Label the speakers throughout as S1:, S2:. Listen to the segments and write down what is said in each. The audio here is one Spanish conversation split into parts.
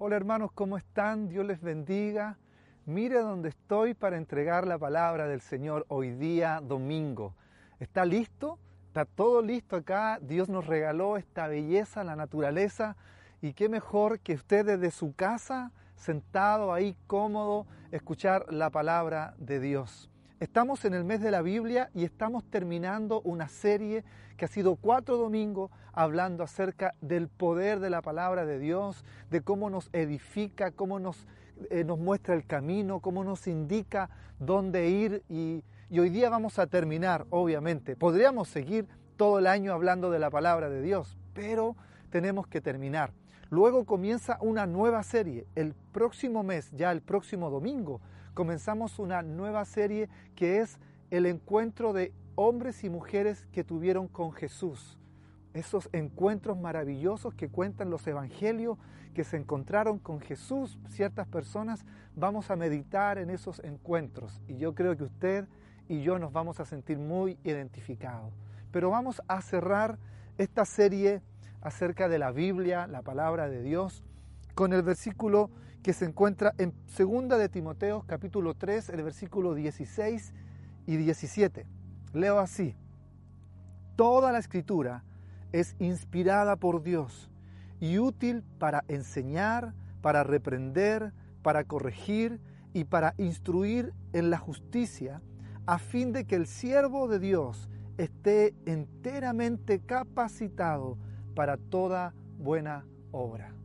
S1: Hola hermanos, ¿cómo están? Dios les bendiga. Mire dónde estoy para entregar la palabra del Señor hoy día domingo. ¿Está listo? ¿Está todo listo acá? Dios nos regaló esta belleza, la naturaleza. Y qué mejor que usted desde su casa, sentado ahí cómodo, escuchar la palabra de Dios. Estamos en el mes de la Biblia y estamos terminando una serie que ha sido cuatro domingos hablando acerca del poder de la palabra de Dios, de cómo nos edifica, cómo nos, eh, nos muestra el camino, cómo nos indica dónde ir y, y hoy día vamos a terminar, obviamente. Podríamos seguir todo el año hablando de la palabra de Dios, pero tenemos que terminar. Luego comienza una nueva serie. El próximo mes, ya el próximo domingo, comenzamos una nueva serie que es el encuentro de hombres y mujeres que tuvieron con Jesús. Esos encuentros maravillosos que cuentan los evangelios, que se encontraron con Jesús, ciertas personas, vamos a meditar en esos encuentros. Y yo creo que usted y yo nos vamos a sentir muy identificados. Pero vamos a cerrar esta serie acerca de la Biblia, la palabra de Dios, con el versículo que se encuentra en 2 de Timoteo capítulo 3, el versículo 16 y 17. Leo así, toda la escritura es inspirada por Dios y útil para enseñar, para reprender, para corregir y para instruir en la justicia, a fin de que el siervo de Dios esté enteramente capacitado para toda buena obra.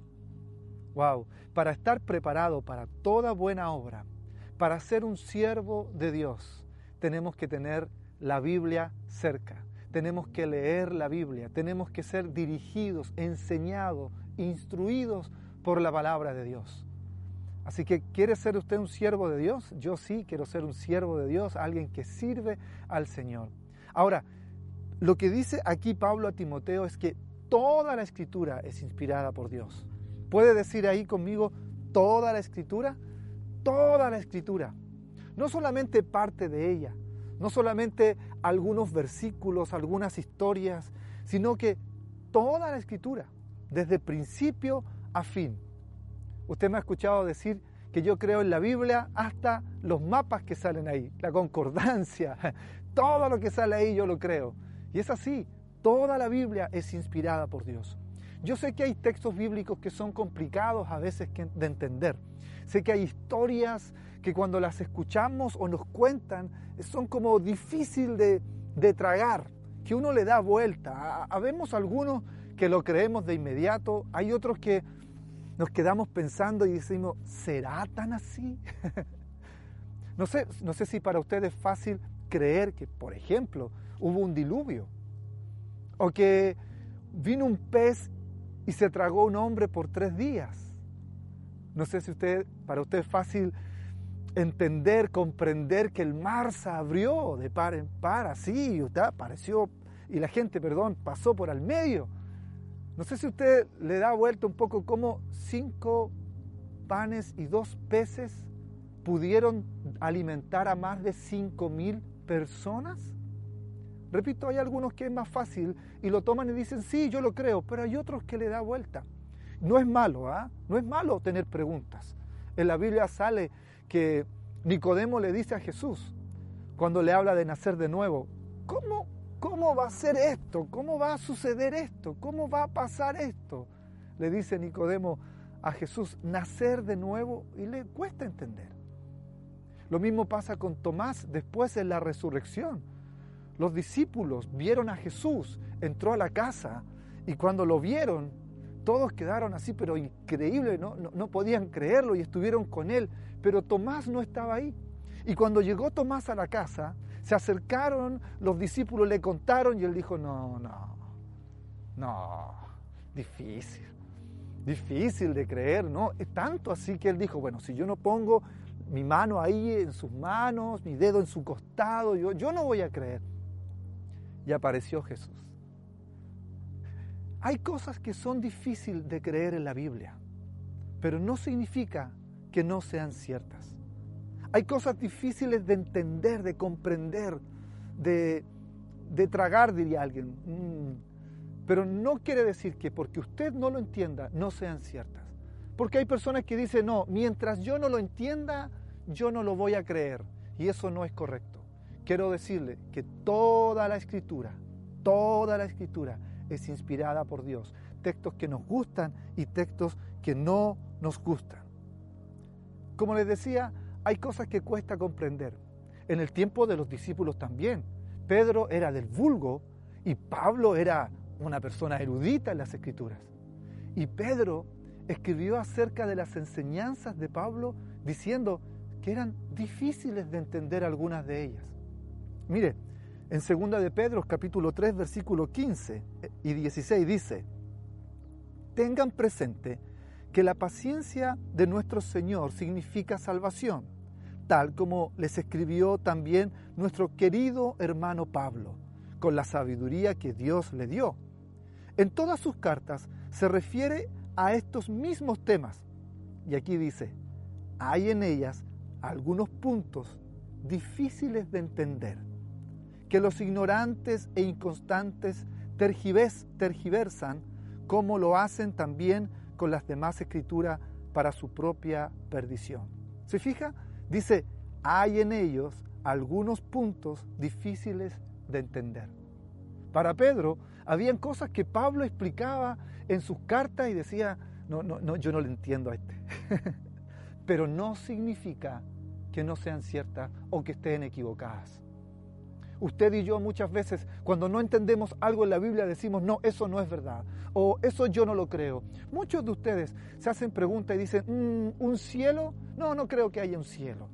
S1: Wow, para estar preparado para toda buena obra, para ser un siervo de Dios, tenemos que tener la Biblia cerca. Tenemos que leer la Biblia, tenemos que ser dirigidos, enseñados, instruidos por la palabra de Dios. Así que, ¿quiere ser usted un siervo de Dios? Yo sí quiero ser un siervo de Dios, alguien que sirve al Señor. Ahora, lo que dice aquí Pablo a Timoteo es que toda la escritura es inspirada por Dios. ¿Puede decir ahí conmigo toda la escritura? Toda la escritura. No solamente parte de ella, no solamente algunos versículos, algunas historias, sino que toda la escritura, desde principio a fin. Usted me ha escuchado decir que yo creo en la Biblia hasta los mapas que salen ahí, la concordancia, todo lo que sale ahí yo lo creo. Y es así, toda la Biblia es inspirada por Dios. Yo sé que hay textos bíblicos que son complicados a veces de entender. Sé que hay historias que cuando las escuchamos o nos cuentan son como difícil de, tragar, que uno le da vuelta. Habemos algunos que lo creemos de inmediato, hay otros que nos quedamos pensando y decimos, ¿será tan así? no, sé, no sé si para ustedes es fácil creer que, por ejemplo, hubo un diluvio o que vino un pez y se tragó un hombre por tres días. No sé si usted, para usted es fácil entender, comprender que el mar se abrió de par en par, así, usted apareció y la gente, perdón, pasó por al medio. No sé si usted le da vuelta un poco cómo cinco panes y dos peces pudieron alimentar a más de cinco mil personas. Repito, hay algunos que es más fácil y lo toman y dicen, sí, yo lo creo, pero hay otros que le da vuelta. No es malo, ¿ah? No es malo tener preguntas. En la Biblia sale que Nicodemo le dice a Jesús, cuando le habla de nacer de nuevo, ¿cómo, cómo va a ser esto? ¿Cómo va a suceder esto? ¿Cómo va a pasar esto? Le dice Nicodemo a Jesús, nacer de nuevo y le cuesta entender. Lo mismo pasa con Tomás después de la resurrección. Los discípulos vieron a Jesús, entró a la casa y cuando lo vieron, todos quedaron así, pero increíble, ¿no? No, podían creerlo y estuvieron con él, pero Tomás no estaba ahí. Y cuando llegó Tomás a la casa, se acercaron, los discípulos le contaron y él dijo, no, no, no, difícil. difícil de creer, ¿no? Es tanto así que él dijo, bueno, si yo no pongo mi mano ahí en sus manos, mi dedo en su costado, yo, yo no voy a creer. Y apareció Jesús. Hay cosas que son difíciles de creer en la Biblia, pero no significa que no sean ciertas. Hay cosas difíciles de entender, de comprender, de, de tragar, diría alguien. Mm. Pero no quiere decir que porque usted no lo entienda, no sean ciertas. Porque hay personas que dicen, no, mientras yo no lo entienda, yo no lo voy a creer. Y eso no es correcto. Quiero decirle que toda la escritura, toda la escritura es inspirada por Dios. Textos que nos gustan y textos que no nos gustan. Como les decía, hay cosas que cuesta comprender. En el tiempo de los discípulos también. Pedro era del vulgo y Pablo era una persona erudita en las escrituras. Y Pedro escribió acerca de las enseñanzas de Pablo diciendo que eran difíciles de entender algunas de ellas. Mire, en 2 de Pedro capítulo 3 versículo 15 y 16 dice, tengan presente que la paciencia de nuestro Señor significa salvación, tal como les escribió también nuestro querido hermano Pablo, con la sabiduría que Dios le dio. En todas sus cartas se refiere a estos mismos temas. Y aquí dice, hay en ellas algunos puntos difíciles de entender, que los ignorantes e inconstantes tergiversan, como lo hacen también con las demás escrituras para su propia perdición. ¿Se fija? Dice, hay en ellos algunos puntos difíciles de entender. Para Pedro, habían cosas que Pablo explicaba en sus cartas y decía, no, no, no, yo no le entiendo a este. Pero no significa que no sean ciertas o que estén equivocadas. Usted y yo muchas veces cuando no entendemos algo en la Biblia decimos, no, eso no es verdad, o eso yo no lo creo. Muchos de ustedes se hacen preguntas y dicen, mm, ¿un cielo? No, no creo que haya un cielo.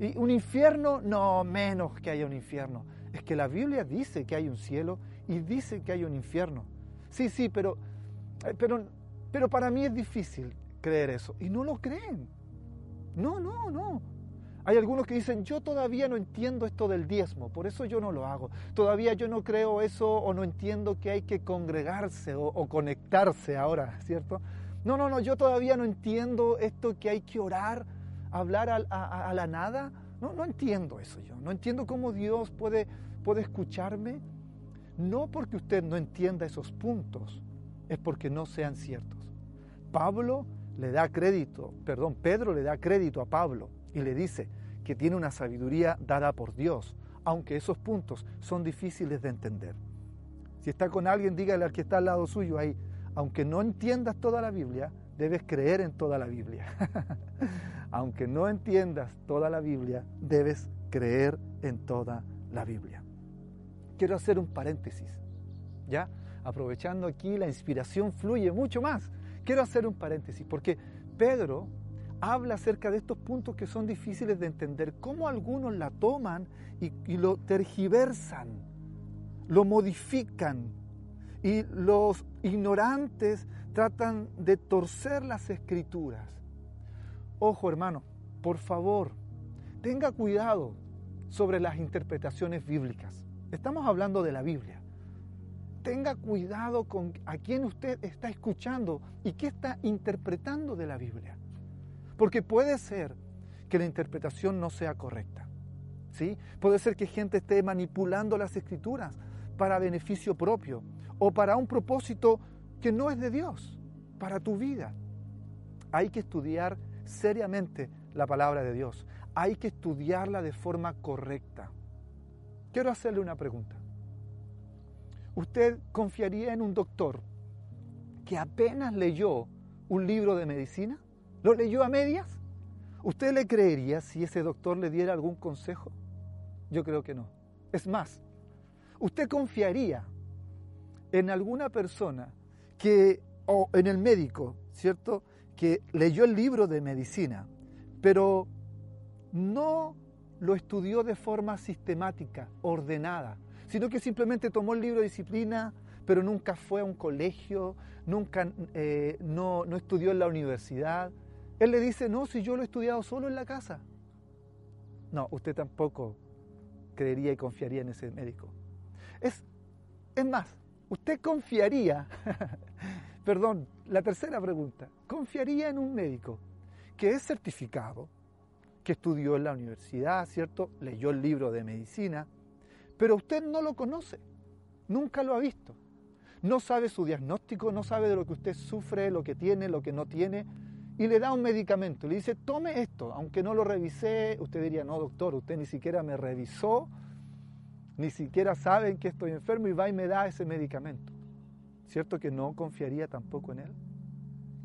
S1: ¿Y un infierno? No, menos que haya un infierno. Es que la Biblia dice que hay un cielo y dice que hay un infierno. Sí, sí, pero, eh, pero, pero para mí es difícil creer eso. Y no lo creen. No, no, no. Hay algunos que dicen, yo todavía no entiendo esto del diezmo, por eso yo no lo hago. Todavía yo no creo eso o no entiendo que hay que congregarse o, conectarse ahora, ¿cierto? No, no, no, yo todavía no entiendo esto que hay que orar, hablar a, la nada. No, no entiendo eso yo. No entiendo cómo Dios puede, puede escucharme. No porque usted no entienda esos puntos, es porque no sean ciertos. Pablo le da crédito, perdón, Pedro le da crédito a Pablo y le dice que tiene una sabiduría dada por Dios, aunque esos puntos son difíciles de entender. Si está con alguien, dígale al que está al lado suyo ahí, aunque no entiendas toda la Biblia, debes creer en toda la Biblia. aunque no entiendas toda la Biblia, debes creer en toda la Biblia. Quiero hacer un paréntesis, ¿ya? Aprovechando aquí la inspiración fluye mucho más. Quiero hacer un paréntesis porque Pedro habla acerca de estos puntos que son difíciles de entender, cómo algunos la toman y, lo tergiversan, lo modifican y los ignorantes tratan de torcer las escrituras. Ojo hermano, por favor, tenga cuidado sobre las interpretaciones bíblicas. Estamos hablando de la Biblia. Tenga cuidado con a quién usted está escuchando y qué está interpretando de la Biblia. Porque puede ser que la interpretación no sea correcta. ¿sí? Puede ser que gente esté manipulando las escrituras para beneficio propio o para un propósito que no es de Dios, para tu vida. Hay que estudiar seriamente la palabra de Dios. Hay que estudiarla de forma correcta. Quiero hacerle una pregunta. ¿Usted confiaría en un doctor que apenas leyó un libro de medicina? ¿Lo leyó a medias? ¿Usted le creería si ese doctor le diera algún consejo? Yo creo que no. Es más, ¿usted confiaría en alguna persona que, o en el médico, ¿cierto? Que leyó el libro de medicina, pero no lo estudió de forma sistemática, ordenada, sino que simplemente tomó el libro de disciplina, pero nunca fue a un colegio, nunca eh, no, no estudió en la universidad. Él le dice, no, si yo lo he estudiado solo en la casa. No, usted tampoco creería y confiaría en ese médico. Es, es más, usted confiaría, perdón, la tercera pregunta, confiaría en un médico que es certificado, que estudió en la universidad, ¿cierto? Leyó el libro de medicina, pero usted no lo conoce, nunca lo ha visto. No sabe su diagnóstico, no sabe de lo que usted sufre, lo que tiene, lo que no tiene, y le da un medicamento. Le dice, tome esto, aunque no lo revisé. Usted diría, no, doctor, usted ni siquiera me revisó, ni siquiera sabe que estoy enfermo y va y me da ese medicamento. ¿Cierto que no confiaría tampoco en él?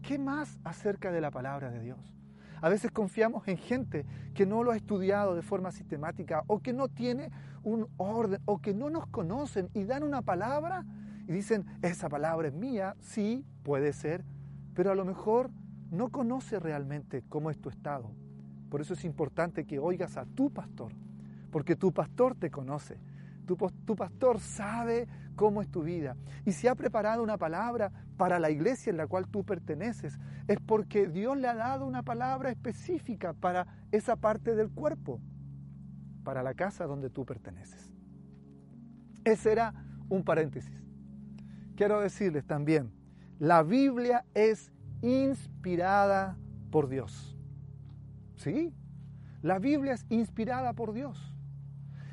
S1: ¿Qué más acerca de la palabra de Dios? A veces confiamos en gente que no lo ha estudiado de forma sistemática o que no tiene un orden o que no nos conocen y dan una palabra y dicen, esa palabra es mía, sí, puede ser, pero a lo mejor no conoce realmente cómo es tu estado. Por eso es importante que oigas a tu pastor, porque tu pastor te conoce. Tu, pastor sabe cómo es tu vida. Y si ha preparado una palabra para la iglesia en la cual tú perteneces, es porque Dios le ha dado una palabra específica para esa parte del cuerpo, para la casa donde tú perteneces. Ese era un paréntesis. Quiero decirles también, la Biblia es inspirada por Dios. ¿Sí? La Biblia es inspirada por Dios.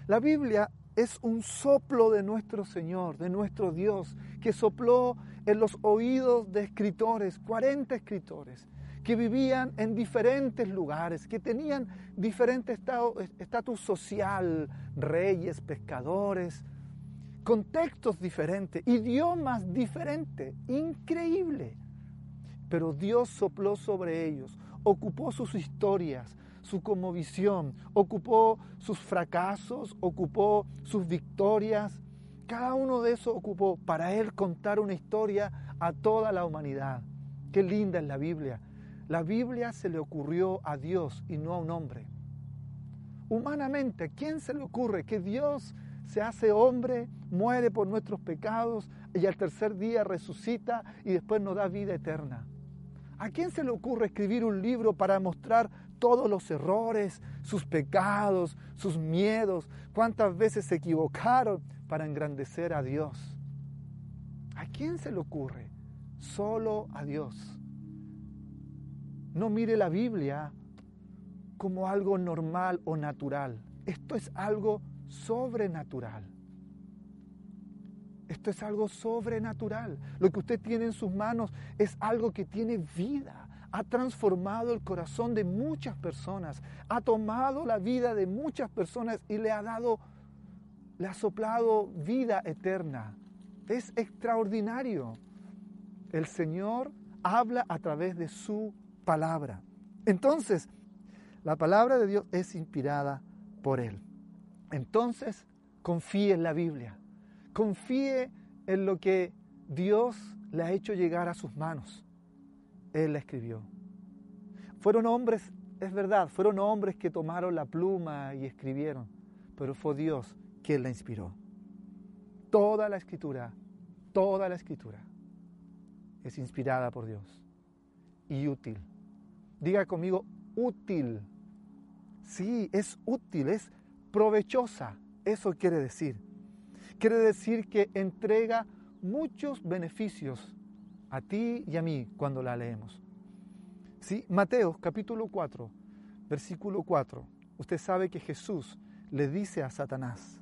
S1: La Biblia es un soplo de nuestro Señor, de nuestro Dios, que sopló en los oídos de escritores, 40 escritores, que vivían en diferentes lugares, que tenían diferente estatus social, reyes, pescadores, contextos diferentes, idiomas diferentes, increíble. Pero Dios sopló sobre ellos, ocupó sus historias, su conmovisión, ocupó sus fracasos, ocupó sus victorias. Cada uno de esos ocupó para Él contar una historia a toda la humanidad. Qué linda es la Biblia. La Biblia se le ocurrió a Dios y no a un hombre. Humanamente, ¿a quién se le ocurre que Dios se hace hombre, muere por nuestros pecados y al tercer día resucita y después nos da vida eterna? ¿A quién se le ocurre escribir un libro para mostrar todos los errores, sus pecados, sus miedos, cuántas veces se equivocaron para engrandecer a Dios? ¿A quién se le ocurre? Solo a Dios. No mire la Biblia como algo normal o natural. Esto es algo sobrenatural. Esto es algo sobrenatural. Lo que usted tiene en sus manos es algo que tiene vida. Ha transformado el corazón de muchas personas. Ha tomado la vida de muchas personas y le ha dado, le ha soplado vida eterna. Es extraordinario. El Señor habla a través de su palabra. Entonces, la palabra de Dios es inspirada por Él. Entonces, confíe en la Biblia confíe en lo que Dios le ha hecho llegar a sus manos. Él la escribió. Fueron hombres, es verdad, fueron hombres que tomaron la pluma y escribieron, pero fue Dios quien la inspiró. Toda la escritura, toda la escritura es inspirada por Dios y útil. Diga conmigo, útil. Sí, es útil, es provechosa. Eso quiere decir quiere decir que entrega muchos beneficios a ti y a mí cuando la leemos. Mateo capítulo 4, versículo 4. Usted sabe que Jesús le dice a Satanás,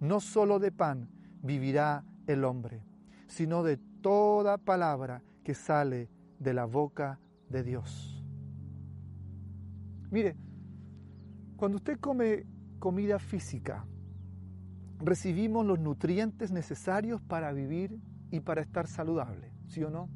S1: no solo de pan vivirá el hombre, sino de toda palabra que sale de la boca de Dios. Mire, cuando usted come comida física, recibimos los nutrientes necesarios para vivir y para estar saludable, ¿sí o no?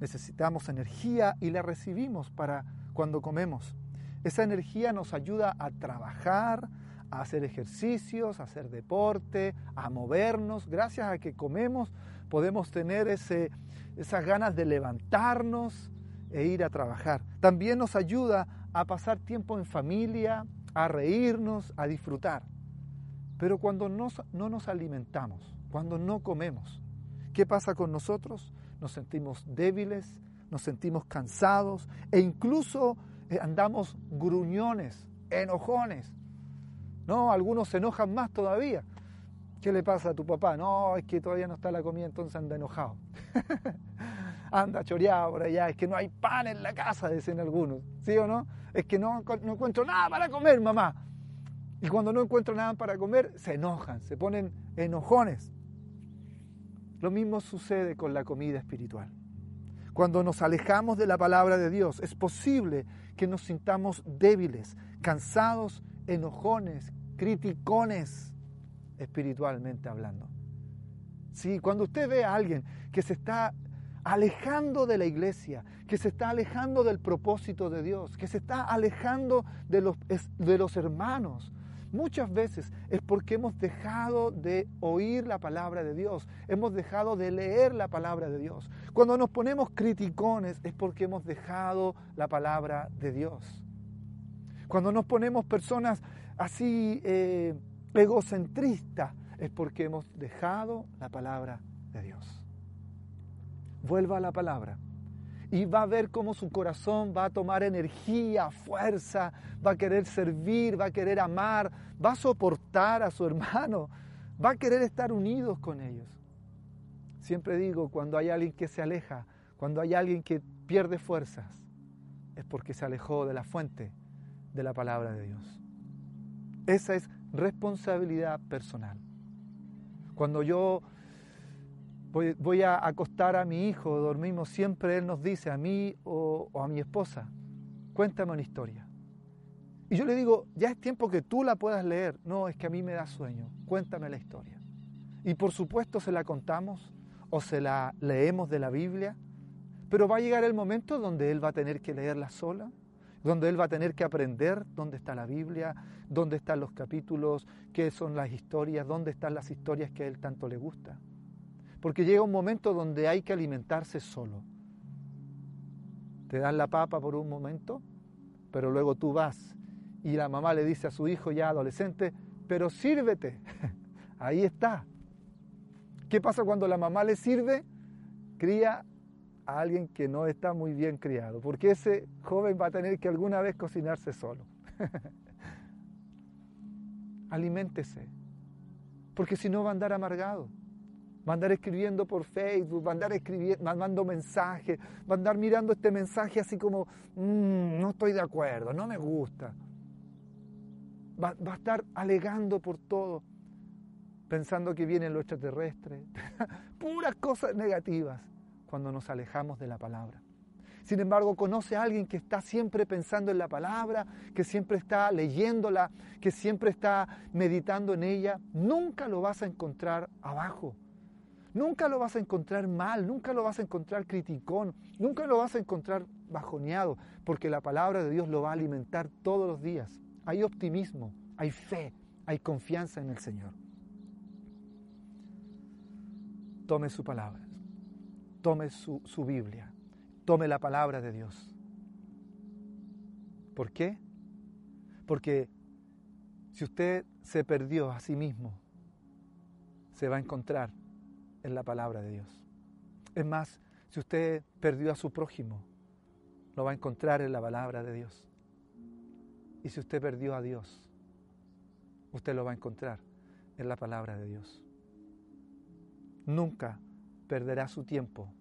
S1: Necesitamos energía y la recibimos para cuando comemos. Esa energía nos ayuda a trabajar, a hacer ejercicios, a hacer deporte, a movernos. Gracias a que comemos podemos tener ese, esas ganas de levantarnos e ir a trabajar. También nos ayuda a pasar tiempo en familia, a reírnos, a disfrutar. Pero cuando no nos alimentamos, cuando no comemos, ¿Qué pasa con nosotros? Nos sentimos débiles, nos sentimos cansados e incluso eh, andamos gruñones, enojones. No, algunos se enojan más todavía. ¿Qué le pasa a tu papá? No, es que todavía no está la comida, entonces anda enojado. anda choreado por allá, es que no hay pan en la casa, dicen algunos. ¿Sí o no? Es que no, no encuentro nada para comer, mamá. Y cuando no encuentro nada para comer, se enojan, se ponen enojones. Lo mismo sucede con la comida espiritual. Cuando nos alejamos de la palabra de Dios, es posible que nos sintamos débiles, cansados, enojones, criticones, espiritualmente hablando. Sí, cuando usted ve a alguien que se está alejando de la iglesia, que se está alejando del propósito de Dios, que se está alejando de los, de los hermanos, muchas veces es porque hemos dejado de oír la palabra de Dios, hemos dejado de leer la palabra de Dios. Cuando nos ponemos criticones es porque hemos dejado la palabra de Dios. Cuando nos ponemos personas así eh, egocentristas es porque hemos dejado la palabra de Dios. Vuelva a la palabra y va a ver cómo su corazón va a tomar energía, fuerza, va a querer servir, va a querer amar, va a soportar a su hermano, va a querer estar unidos con ellos. Siempre digo, cuando hay alguien que se aleja, cuando hay alguien que pierde fuerzas, es porque se alejó de la fuente de la palabra de Dios. Esa es responsabilidad personal. Cuando yo voy, a acostar a mi hijo, dormimos, siempre él nos dice a mí o, a mi esposa, cuéntame una historia. Y yo le digo, ya es tiempo que tú la puedas leer. No, es que a mí me da sueño, cuéntame la historia. Y por supuesto se la contamos o se la leemos de la Biblia, pero va a llegar el momento donde él va a tener que leerla sola, donde él va a tener que aprender dónde está la Biblia, dónde están los capítulos, qué son las historias, dónde están las historias que a él tanto le gusta porque llega un momento donde hay que alimentarse solo. Te dan la papa por un momento, pero luego tú vas y la mamá le dice a su hijo ya adolescente, pero sírvete. Ahí está. ¿Qué pasa cuando la mamá le sirve? Cría a alguien que no está muy bien criado, porque ese joven va a tener que alguna vez cocinarse solo. Aliméntese, porque si no va a andar amargado va a andar escribiendo por Facebook, va a andar escribiendo, mandando mensajes, va a andar mirando este mensaje así como, mm, no estoy de acuerdo, no me gusta. Va, va, a estar alegando por todo, pensando que vienen los extraterrestres, puras cosas negativas cuando nos alejamos de la palabra. Sin embargo, conoce a alguien que está siempre pensando en la palabra, que siempre está leyéndola, que siempre está meditando en ella, nunca lo vas a encontrar abajo Nunca lo vas a encontrar mal, nunca lo vas a encontrar criticón, nunca lo vas a encontrar bajoneado, porque la palabra de Dios lo va a alimentar todos los días. Hay optimismo, hay fe, hay confianza en el Señor. Tome su palabra, tome su, su Biblia, tome la palabra de Dios. ¿Por qué? Porque si usted se perdió a sí mismo, se va a encontrar en la palabra de Dios. Es más, si usted perdió a su prójimo, lo va a encontrar en la palabra de Dios. Y si usted perdió a Dios, usted lo va a encontrar en la palabra de Dios. Nunca perderá su tiempo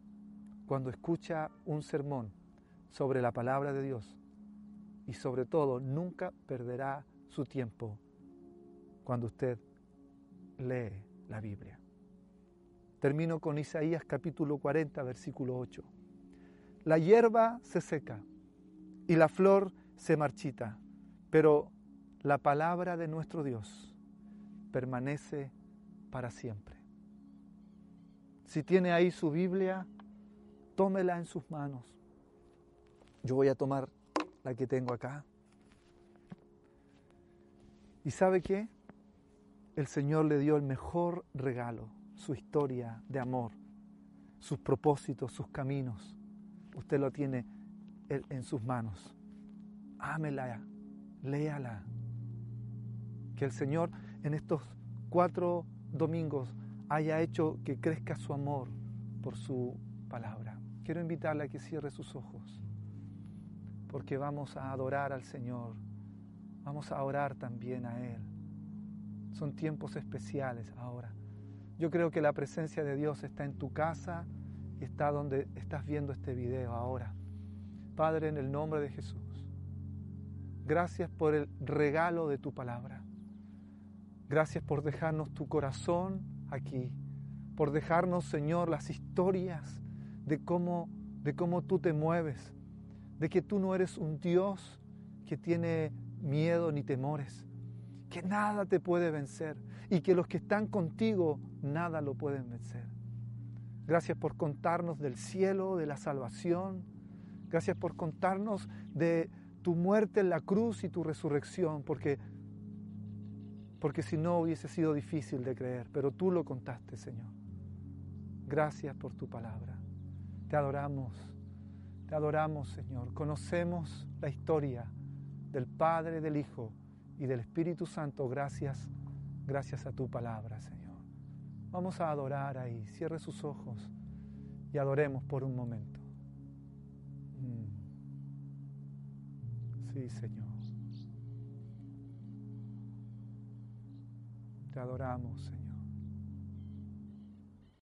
S1: cuando escucha un sermón sobre la palabra de Dios. Y sobre todo, nunca perderá su tiempo cuando usted lee la Biblia. Termino con Isaías capítulo 40, versículo 8. La hierba se seca y la flor se marchita, pero la palabra de nuestro Dios permanece para siempre. Si tiene ahí su Biblia, tómela en sus manos. Yo voy a tomar la que tengo acá. ¿Y sabe qué? El Señor le dio el mejor regalo su historia de amor, sus propósitos, sus caminos. Usted lo tiene en sus manos. Ámela, léala. Que el Señor en estos cuatro domingos haya hecho que crezca su amor por su palabra. Quiero invitarle a que cierre sus ojos, porque vamos a adorar al Señor, vamos a orar también a Él. Son tiempos especiales ahora. Yo creo que la presencia de Dios está en tu casa y está donde estás viendo este video ahora. Padre, en el nombre de Jesús, gracias por el regalo de tu palabra. Gracias por dejarnos tu corazón aquí, por dejarnos, Señor, las historias de cómo, de cómo tú te mueves, de que tú no eres un Dios que tiene miedo ni temores, que nada te puede vencer y que los que están contigo nada lo pueden vencer. Gracias por contarnos del cielo, de la salvación. Gracias por contarnos de tu muerte en la cruz y tu resurrección, porque porque si no hubiese sido difícil de creer, pero tú lo contaste, Señor. Gracias por tu palabra. Te adoramos, te adoramos, Señor. Conocemos la historia del Padre, del Hijo y del Espíritu Santo gracias, gracias a tu palabra, Señor. Vamos a adorar ahí. Cierre sus ojos y adoremos por un momento. Mm. Sí, Señor. Te adoramos, Señor.